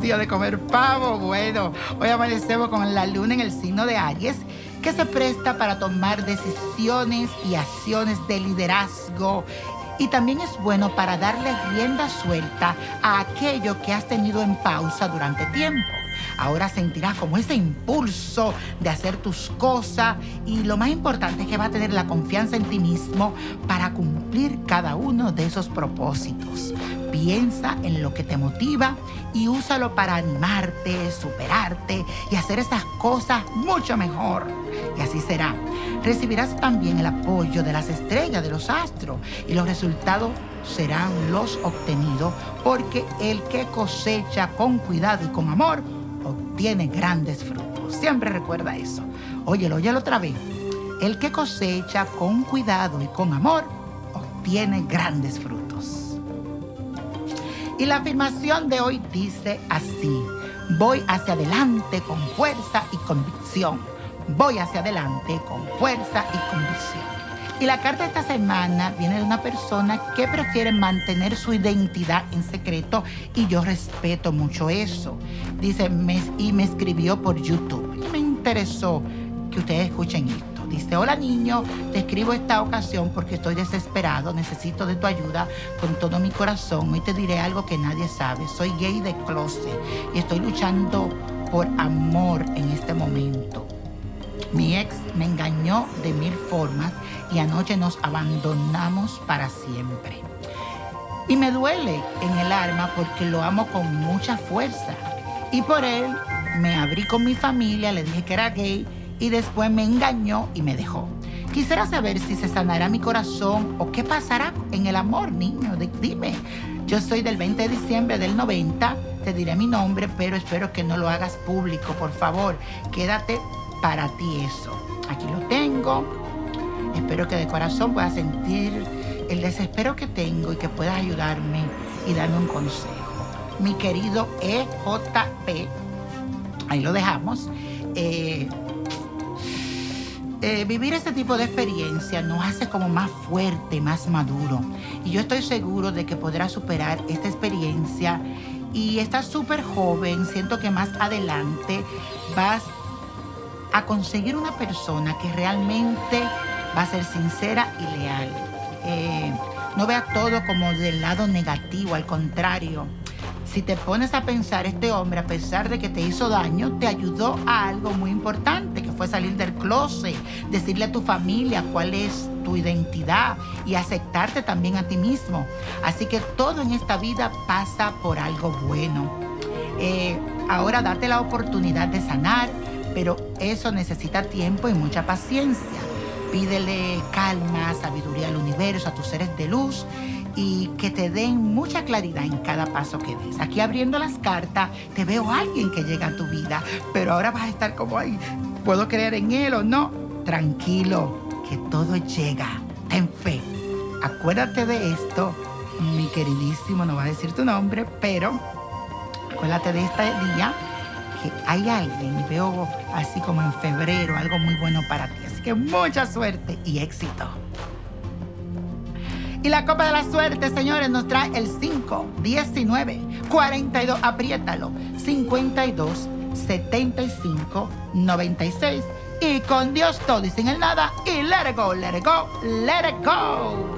día de comer pavo. Bueno, hoy amanecemos con la luna en el signo de Aries, que se presta para tomar decisiones y acciones de liderazgo. Y también es bueno para darle rienda suelta a aquello que has tenido en pausa durante tiempo. Ahora sentirás como ese impulso de hacer tus cosas y lo más importante es que vas a tener la confianza en ti mismo para cumplir cada uno de esos propósitos. Piensa en lo que te motiva y úsalo para animarte, superarte y hacer esas cosas mucho mejor. Y así será. Recibirás también el apoyo de las estrellas, de los astros, y los resultados serán los obtenidos porque el que cosecha con cuidado y con amor obtiene grandes frutos. Siempre recuerda eso. Óyelo, óyelo otra vez. El que cosecha con cuidado y con amor obtiene grandes frutos. Y la afirmación de hoy dice así, voy hacia adelante con fuerza y convicción. Voy hacia adelante con fuerza y convicción. Y la carta de esta semana viene de una persona que prefiere mantener su identidad en secreto y yo respeto mucho eso. Dice, y me escribió por YouTube. Y me interesó que ustedes escuchen esto. Dice, hola niño, te escribo esta ocasión porque estoy desesperado, necesito de tu ayuda con todo mi corazón. Hoy te diré algo que nadie sabe. Soy gay de closet y estoy luchando por amor en este momento. Mi ex me engañó de mil formas y anoche nos abandonamos para siempre. Y me duele en el alma porque lo amo con mucha fuerza. Y por él me abrí con mi familia, le dije que era gay y después me engañó y me dejó. Quisiera saber si se sanará mi corazón o qué pasará en el amor, niño. Dime, yo soy del 20 de diciembre del 90, te diré mi nombre, pero espero que no lo hagas público, por favor. Quédate para ti eso. Aquí lo tengo. Espero que de corazón puedas sentir el desespero que tengo y que puedas ayudarme y darme un consejo. Mi querido EJP, ahí lo dejamos. Eh, eh, vivir este tipo de experiencia nos hace como más fuerte, más maduro. Y yo estoy seguro de que podrás superar esta experiencia y estás súper joven. Siento que más adelante vas a conseguir una persona que realmente va a ser sincera y leal. Eh, no vea todo como del lado negativo, al contrario si te pones a pensar, este hombre, a pesar de que te hizo daño, te ayudó a algo muy importante, que fue salir del closet, decirle a tu familia cuál es tu identidad y aceptarte también a ti mismo. Así que todo en esta vida pasa por algo bueno. Eh, ahora date la oportunidad de sanar, pero eso necesita tiempo y mucha paciencia. Pídele calma, sabiduría al universo, a tus seres de luz y que te den mucha claridad en cada paso que des. Aquí abriendo las cartas, te veo a alguien que llega a tu vida, pero ahora vas a estar como ahí, ¿puedo creer en él o no? Tranquilo, que todo llega. Ten fe. Acuérdate de esto, mi queridísimo, no va a decir tu nombre, pero acuérdate de este día que hay alguien, y veo así como en febrero, algo muy bueno para ti. Así que mucha suerte y éxito. Y la copa de la suerte, señores, nos trae el 5, 19, 42, apriétalo, 52, 75, 96. Y con Dios todo y sin el nada. Y let it go, let it go, let it go.